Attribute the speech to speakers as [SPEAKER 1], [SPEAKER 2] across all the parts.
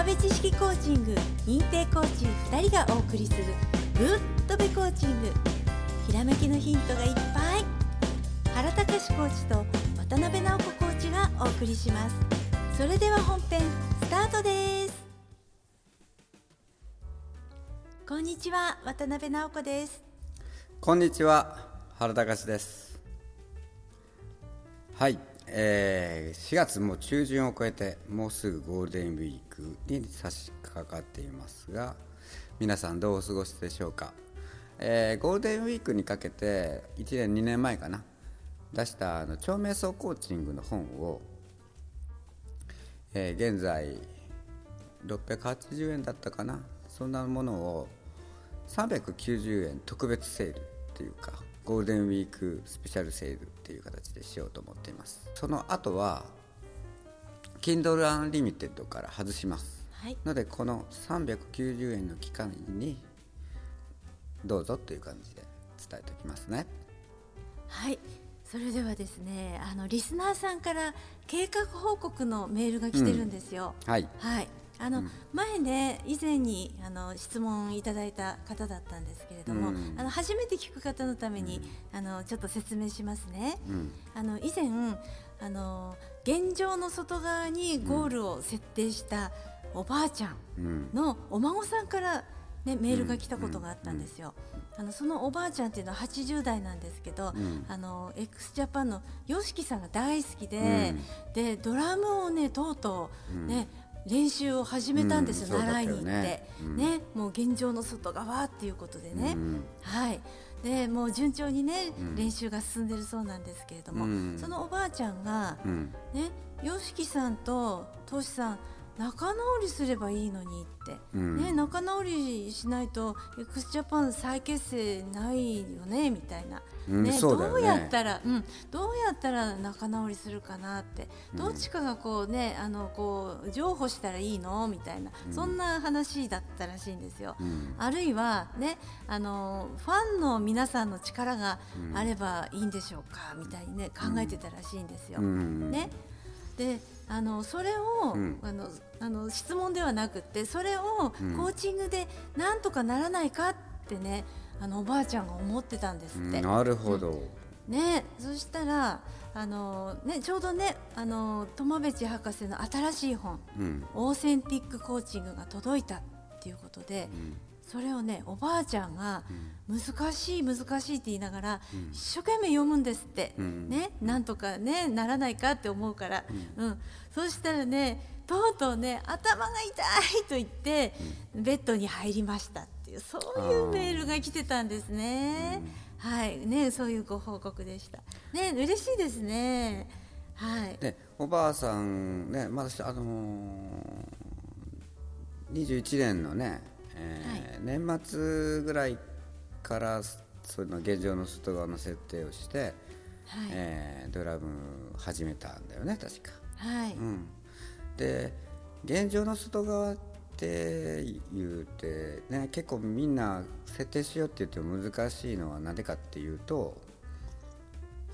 [SPEAKER 1] 浜辺知識コーチング認定コーチ2人がお送りするぶっとべコーチング。ひらめきのヒントがいっぱい。原隆コーチと渡辺直子コーチがお送りします。それでは本編スタートです。こんにちは渡辺直子です。
[SPEAKER 2] こんにちは原隆です。はい、えー、4月も中旬を超えてもうすぐゴールデンウィークに差し掛かっていますが皆さんどうお過ごしでしょうか、えー、ゴールデンウィークにかけて1年2年前かな？出したあの超瞑想コーチングの本を、えー、現在680円だったかな？そんなものを390円特別セールっていうかゴールデンウィークスペシャルセールっていう形でしようと思っています。その後は Kindle Unlimited から外します、はい、のでこの390円の期間にどうぞという感じで伝えておきますね。
[SPEAKER 1] はい。それではですねあのリスナーさんから計画報告のメールが来てるんですよ、
[SPEAKER 2] うん、はい、
[SPEAKER 1] はいあの、うん、前ね以前にあの質問いただいた方だったんですけれども、うん、あの初めて聞く方のために、うん、あのちょっと説明しますね。あの以前あの現状の外側にゴールを設定したおばあちゃんのお孫さんからね、メールが来たことがあったんですよ。あのそのおばあちゃんっていうのは80代なんですけど、うん、あの x ジャパンの YOSHIKI さんが大好きで、うん、でドラムをねとうとうね、練習を始めたんですよ、うん、習いに行って、ね、うん、ね、もう現状の外側っていうことでね、うん、はい。でもう順調にね、練習が進んでるそうなんですけれども、そのおばあちゃんが、ね YOSHIKI さんとトシさん仲直りすればいいのにって、うん、ね、仲直りしないと x ジャパン再結成ないよねみたいな、
[SPEAKER 2] うんね、
[SPEAKER 1] どうやったら、うん、どうやったら仲直りするかなって、どっちかがこうねあのこう譲歩したらいいの？みたいな、そんな話だったらしいんですよ。あるいはねあのファンの皆さんの力があればいいんでしょうか？みたいにね考えてたらしいんですよ。ね。であのそれを、うん、あのあの質問ではなくてそれをコーチングでなんとかならないかってねあのおばあちゃんが思ってたんですって。
[SPEAKER 2] なるほど、
[SPEAKER 1] ね、そしたらあの、ね、ちょうどねあの友部知博士の新しい本、うん、オーセンティックコーチングが届いたっていうことで、うんそれをねおばあちゃんが難しい難しいって言いながら、一生懸命読むんですって、ねなんとかねならないかって思うから、うん。そしたらねとうとうね頭が痛いと言って、ベッドに入りましたっていうそういうメールが来てたんですね。はい。ねそういうご報告でした。ね嬉しいですね。はい。
[SPEAKER 2] ねおばあさんねまだあのー、21年のねえー、はい、年末ぐらいからその現状の外側の設定をして、はい、えー、ドラム始めたんだよね確か。
[SPEAKER 1] はい、う
[SPEAKER 2] ん、で現状の外側って言うて、ね、結構みんな設定しようって言っても難しいのは何でかっていうと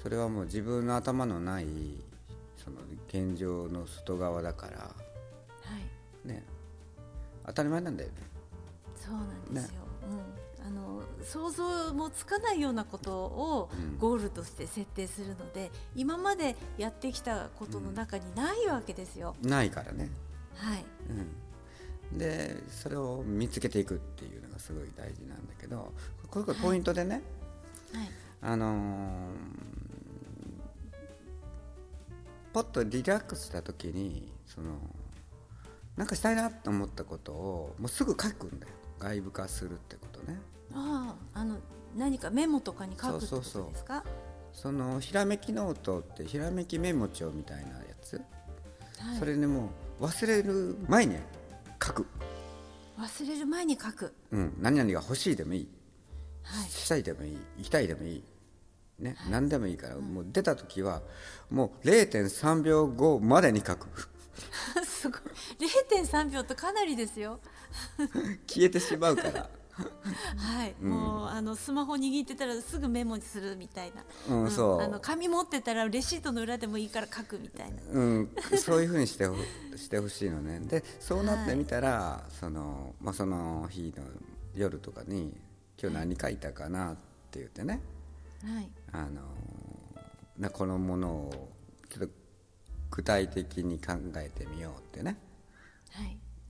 [SPEAKER 2] それはもう自分の頭のないその現状の外側だから、は
[SPEAKER 1] い。
[SPEAKER 2] ね、当たり前なんだよね。
[SPEAKER 1] そうなんですよ、ね、うん、あの想像もつかないようなことをゴールとして設定するので、うん、今までやってきたことの中にないわけですよ。
[SPEAKER 2] うん、ないからね。
[SPEAKER 1] はい、
[SPEAKER 2] うん、でそれを見つけていくっていうのがすごい大事なんだけどこれがポイントでね、
[SPEAKER 1] はい、はい、
[SPEAKER 2] あのー、ホッとリラックスした時にそのなんかしたいなと思ったことをもうすぐ書くんだよ。外部化するってことね。
[SPEAKER 1] あああの何かメモとかに書くってことですか？
[SPEAKER 2] そのひらめきノートってひらめきメモ帳みたいなやつ、はい、それでもう忘れる前に書く。
[SPEAKER 1] 忘れる前に書く。
[SPEAKER 2] うん。何々が欲しいでもいい、はい、したいでもいい。行きたいでもいい。ね、はい、何でもいいから、うん、もう出た時はもう0.3秒後までに書く。
[SPEAKER 1] すごい0.3秒ってかなりですよ。
[SPEAKER 2] 消えてしまうから。
[SPEAKER 1] はい、うん、もうあのスマホ握ってたらすぐメモするみたいな、
[SPEAKER 2] うん、そう、
[SPEAKER 1] あの紙持ってたらレシートの裏でもいいから書くみたいな、
[SPEAKER 2] うん、そういうふうにしてほしてほしいのね。でそうなってみたら、はい、そのまあ、その日の夜とかに今日何書いたかなって言ってね、
[SPEAKER 1] はい、
[SPEAKER 2] あのなこのものをちょっと具体的に考えてみようってね、
[SPEAKER 1] はい、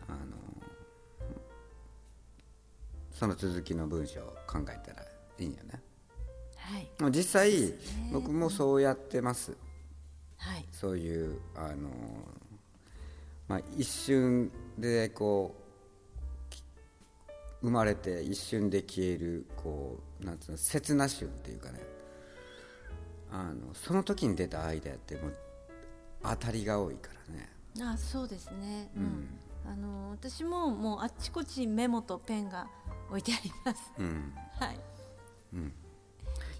[SPEAKER 2] あのその続きの文章を考えたらいいんよね。
[SPEAKER 1] はい、
[SPEAKER 2] 実際、ね、僕もそうやってます。
[SPEAKER 1] はい、
[SPEAKER 2] そういうあの、まあ、一瞬でこう生まれて一瞬で消えるこうなんつうの刹那瞬っていうかね。あのその時に出たアイデアってもう当たりが多いからね。
[SPEAKER 1] あそうですね、うん、あの私ももうあっちこっちメモとペンが置いてあります、
[SPEAKER 2] うん、
[SPEAKER 1] はい、
[SPEAKER 2] うん、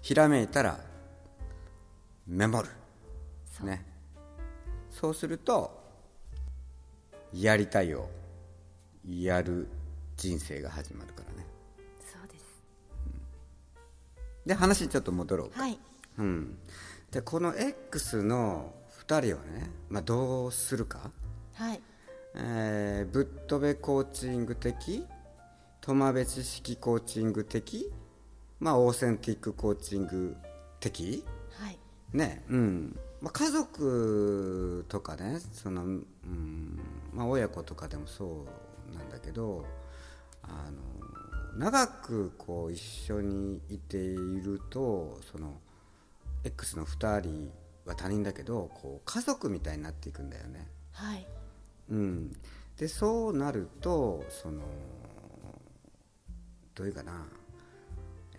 [SPEAKER 2] ひらめいたらメモる。ね。そうするとやりたいをやる人生が始まるからね。
[SPEAKER 1] そうです、
[SPEAKER 2] うん、で話ちょっと戻ろう
[SPEAKER 1] か。はい。
[SPEAKER 2] うん、でこの X の2人をね、まあ、どうするか、
[SPEAKER 1] はい
[SPEAKER 2] えー、ぶっ飛べコーチング的トマベ知識コーチング的、まあ、オーセンティックコーチング的、
[SPEAKER 1] はい。
[SPEAKER 2] ねうん。まあ、家族とかねその、うんまあ、親子とかでもそうなんだけどあの長くこう一緒にいているとその X の2人は他人だけどこう家族みたいになっていくんだよね。
[SPEAKER 1] はい
[SPEAKER 2] うん、でそうなるとそのどういうかな、え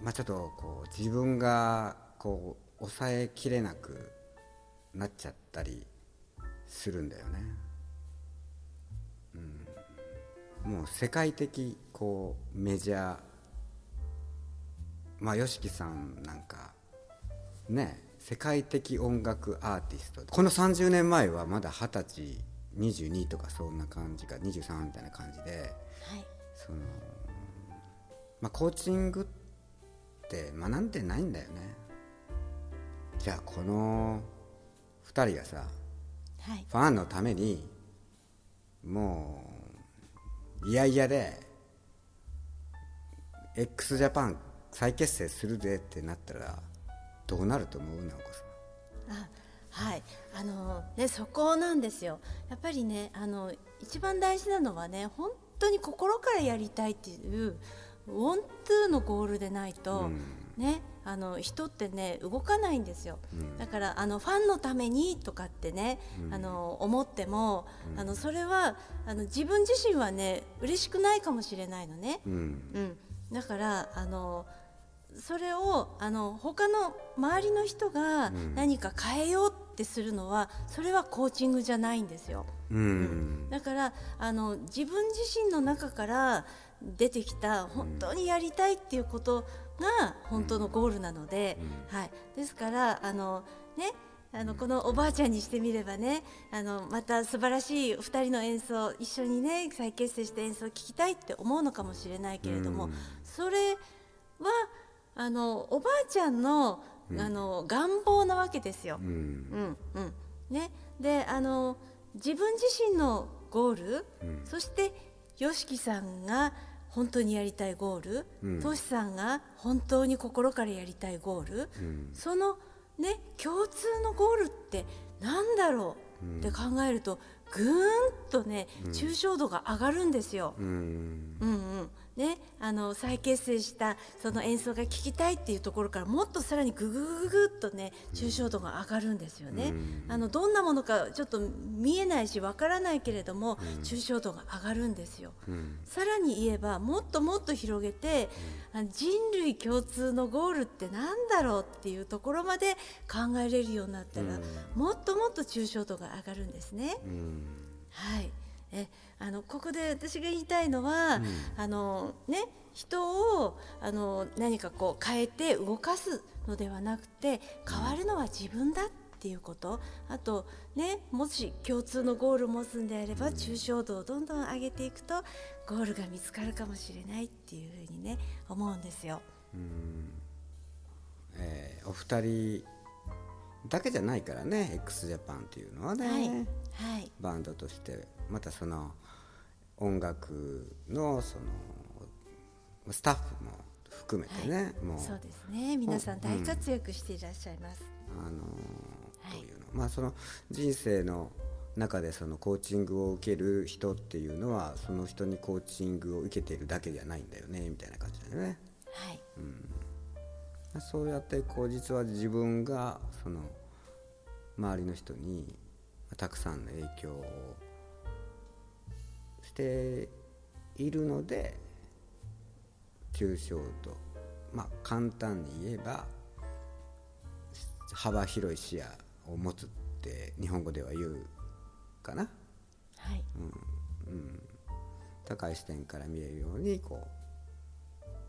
[SPEAKER 2] ー、まあちょっとこう自分がこう抑えきれなくなっちゃったりするんだよね。うん、もう世界的こうメジャー。まあ YOSHIKI さんなんかね世界的音楽アーティスト。この30年前はまだ二十歳22とかそんな感じか23みたいな感じで、はい、そのまあコーチングって学んでないんだよね。じゃあこの2人がさ、
[SPEAKER 1] はい、
[SPEAKER 2] ファンのためにもういやいやで x ジャパン再結成するでってなったらどうなると思う？直子
[SPEAKER 1] さ。んあはい。あのねそこなんですよ。やっぱりねあの一番大事なのはね本当に心からやりたいっていうウォントゥーのゴールでないと、うん、ねあの人ってね動かないんですよ、うん、だからあのファンのためにとかってね、うん、あの思っても、あのそれはあの自分自身はね嬉しくないかもしれないのね、うん。だからあのそれをあの他の周りの人が何か変えようってするのは、それはコーチングじゃないんですよ。
[SPEAKER 2] うん、
[SPEAKER 1] だからあの自分自身の中から出てきた本当にやりたいっていうことが本当のゴールなので、はい、ですからあのねあのこのおばあちゃんにしてみればねあのまた素晴らしい2人の演奏一緒にね再結成して演奏を聴きたいって思うのかもしれないけれども、それはあのおばあちゃんの,、あの願望なわけですよ。うん、うん、ね、であの自分自身のゴール、そして YOSHIKI さんが本当にやりたいゴール、うん、トシさんが本当に心からやりたいゴール、うん、そのね共通のゴールってなんだろうって考えるとぐーんとね、抽象度が上がるんですよ。うん、うんうんね、あの再結成したその演奏が聴きたいっていうところからもっとさらにぐぐぐぐっとね抽象度が上がるんですよね。あのどんなものかちょっと見えないしわからないけれども、抽象度が上がるんですよ。さらに言えばもっともっと広げて、人類共通のゴールってなんだろうっていうところまで考えれるようになったら、もっともっと抽象度が上がるんですね。はいえあのここで私が言いたいのは、うん、あのね人をあの何かこう変えて動かすのではなくて変わるのは自分だっっていうこと。あとねもし共通のゴールを持つんであれば抽象度をどんどん上げていくとゴールが見つかるかもしれないっていうふうにね思うんですよ。
[SPEAKER 2] うん。えー、お二人だけじゃないからね x ジャパンっていうのはね、はい、はい、バンドとしてまたその音楽のそのスタッフも含めてね、はい、もう。
[SPEAKER 1] そうですね。皆さん大活躍していらっしゃいます。
[SPEAKER 2] うん、あのどういうの、まあその人生の中でそのコーチングを受ける人っていうのはその人にコーチングを受けているだけじゃないんだよねみたいな感じだよね。はい、うん、そうやってこう実は自分がその周りの人にたくさんの影響をしているので抽象度まあ簡単に言えば幅広い視野を持つって日本語では言うかな、はい。うんうん、高い視点から見えるようにこ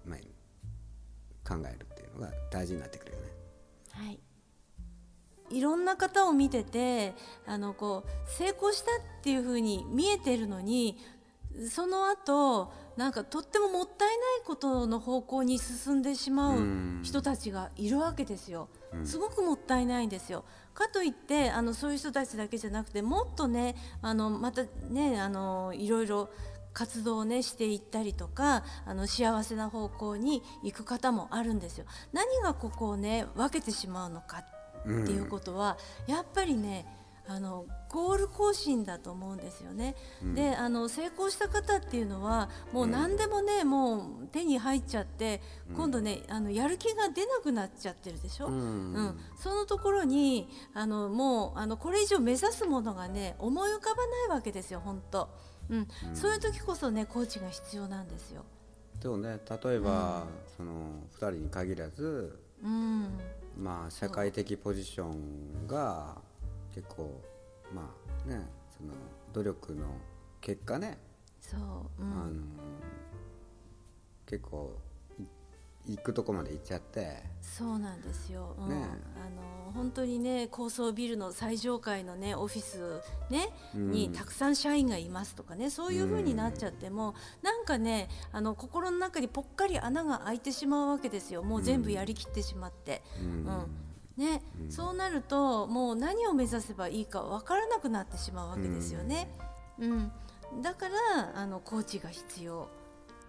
[SPEAKER 2] う、まあ、考えるっていうのが大事になってくるよね。
[SPEAKER 1] はいいろんな方を見ててあのこう成功したっていうふうに見えてるのにその後なんかとってももったいないことの方向に進んでしまう人たちがいるわけですよ。すごくもったいないんですよ。かといってあのそういう人たちだけじゃなくてもっとねあのまたねあのいろいろ活動をねしていったりとかあの幸せな方向に行く方もあるんですよ。何がここをね分けてしまうのかっていうことは、やっぱりねあのゴール更新だと思うんですよね。うん、であの成功した方っていうのはもう何でもね、うん、もう手に入っちゃって、うん、今度ねあのやる気が出なくなっちゃってるでしょ？うん、そのところにあのもうあのこれ以上目指すものがね思い浮かばないわけですよ本当。うん、そういう時こそねコーチが必要なんですよ。
[SPEAKER 2] でもね。例えば、その2人に限らず、うんまあ、社会的ポジションが結構まあねその努力の結果ね。そう、うん、あの結構行くとこまで行っちゃって。
[SPEAKER 1] そうなんですよ、うん、ね、あの本当にね高層ビルの最上階のねオフィスね、うん、にたくさん社員がいますとかねそういう風になっちゃっても、うん、なんかねあの心の中にぽっかり穴が開いてしまうわけですよ。もう全部やりきってしまって。うん。ね、うん、そうなるともう何を目指せばいいか分からなくなってしまうわけですよね。うん、うん、だからあのコーチが必要、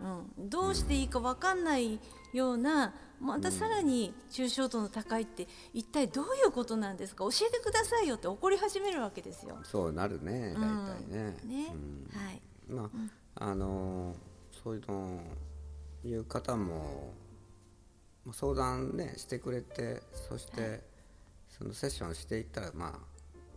[SPEAKER 1] うん、どうしていいか分かんないようなまたさらに抽象度の高いって一体どういうことなんですか？教えてくださいよって怒り始めるわけですよ。
[SPEAKER 2] そうなるね大体ね。うん、ね、はい。まあ、あのそういうのいう方も相談ねしてくれてそしてそのセッションしていったらまあ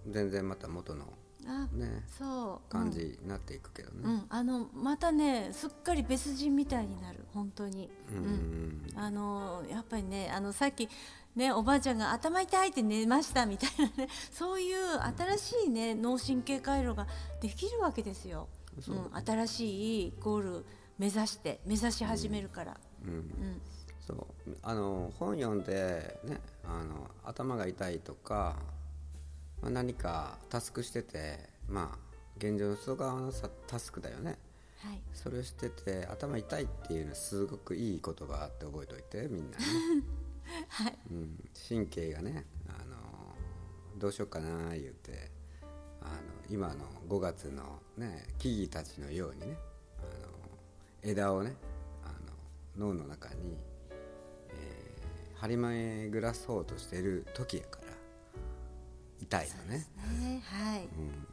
[SPEAKER 2] 全然また元のねそう。感じになっていくけどね、
[SPEAKER 1] うん、あのまたねすっかり別人みたいになる。本当に、うん、うん、あのやっぱりねあのさっきね、おばあちゃんが頭痛いって寝ましたみたいなね。そういう新しいね脳神経回路ができるわけですよ、う。ん、新しいゴール目指して目指し始めるから。うん、うん。
[SPEAKER 2] そう。あの本読んで、ね、あの頭が痛いとか、まあ、何かタスクしててまあ現状の外側のタスクだよね、はい、それをしてて頭痛いっていうのはすごくいい言葉って覚えておいてみんなね、はい。うん、神経がねあのどうしようかな言うてあの今の5月の、ね、木々たちのようにねあの枝をねあの脳の中に張り巡らそうとしてる時やから痛いのね。ね。はい、うん。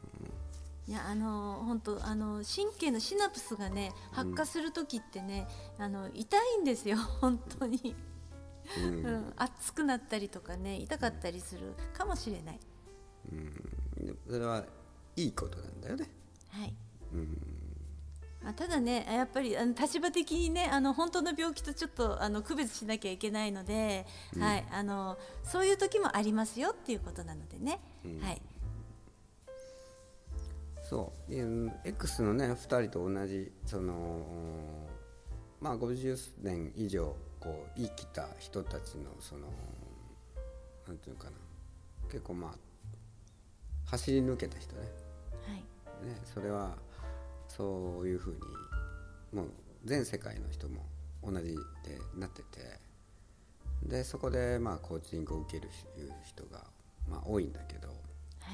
[SPEAKER 1] いやあの本当あの神経のシナプスがね発火する時ってね、うん、あの痛いんですよ 本当に、うん、うん、熱くなったりとかね痛かったりするかもしれない、
[SPEAKER 2] うん、それはいいことなんだよね。はい、
[SPEAKER 1] うんまあ、ただねやっぱりあの立場的にねあの本当の病気とちょっとあの区別しなきゃいけないので、うん、はい、あのそういう時もありますよっていうことなのでね、うん、はい。
[SPEAKER 2] そう。X のね2人と同じそのまあ50年以上こう生きた人たちのそのなんていうかな。結構まあ走り抜けた人ね。
[SPEAKER 1] はい。
[SPEAKER 2] ねそれはそういうふうにもう全世界の人も同じでなっててでそこでまあコーチングを受ける人がまあ多いんだけど、
[SPEAKER 1] は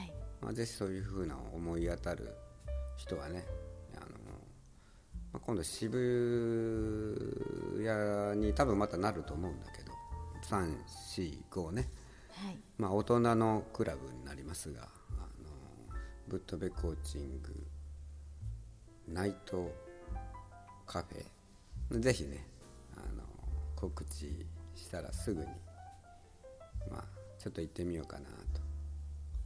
[SPEAKER 1] い。
[SPEAKER 2] まあ、ぜひそういうふうな思い当たる人はねあの、まあ、今度渋谷に多分またなると思うんだけど345ね。
[SPEAKER 1] はい。
[SPEAKER 2] まあ大人のクラブになりますがあのぶっ飛べコーチングナイトカフェ。ぜひねあの告知したらすぐにまあちょっと行ってみようかなと。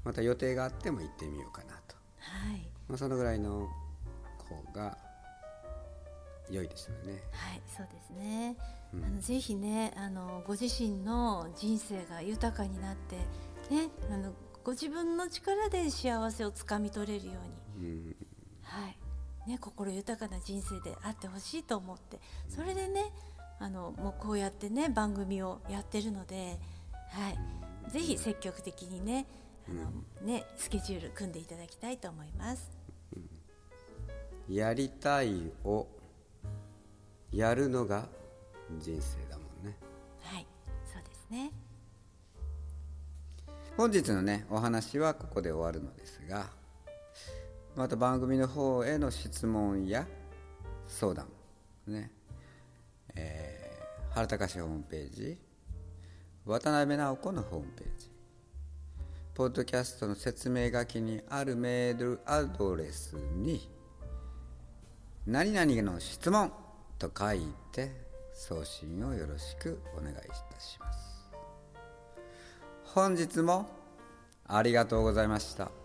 [SPEAKER 2] また予定があっても行ってみようかなと、
[SPEAKER 1] はい。
[SPEAKER 2] まあ、そのぐらいの方が良いですよね。
[SPEAKER 1] はい、そうですね。あのぜひね、あのご自身の人生が豊かになって、ね、あのご自分の力で幸せをつかみ取れるように、
[SPEAKER 2] うん。
[SPEAKER 1] はい、ね、心豊かな人生であってほしいと思って、それでね、あのもうこうやってね番組をやってるので、はい、ぜひ積極的にね、あのねスケジュール組んでいただきたいと思います。
[SPEAKER 2] やりたいをやるのが人生だもんね
[SPEAKER 1] はい、そうですね。
[SPEAKER 2] 本日のねお話はここで終わるのですがまた番組の方への質問や相談ね。えー原隆ホームページ。渡辺直子のホームページ。ポッドキャストの説明書きにあるメールアドレスに「何々の質問」と書いて送信をよろしくお願いいたします。本日もありがとうございました。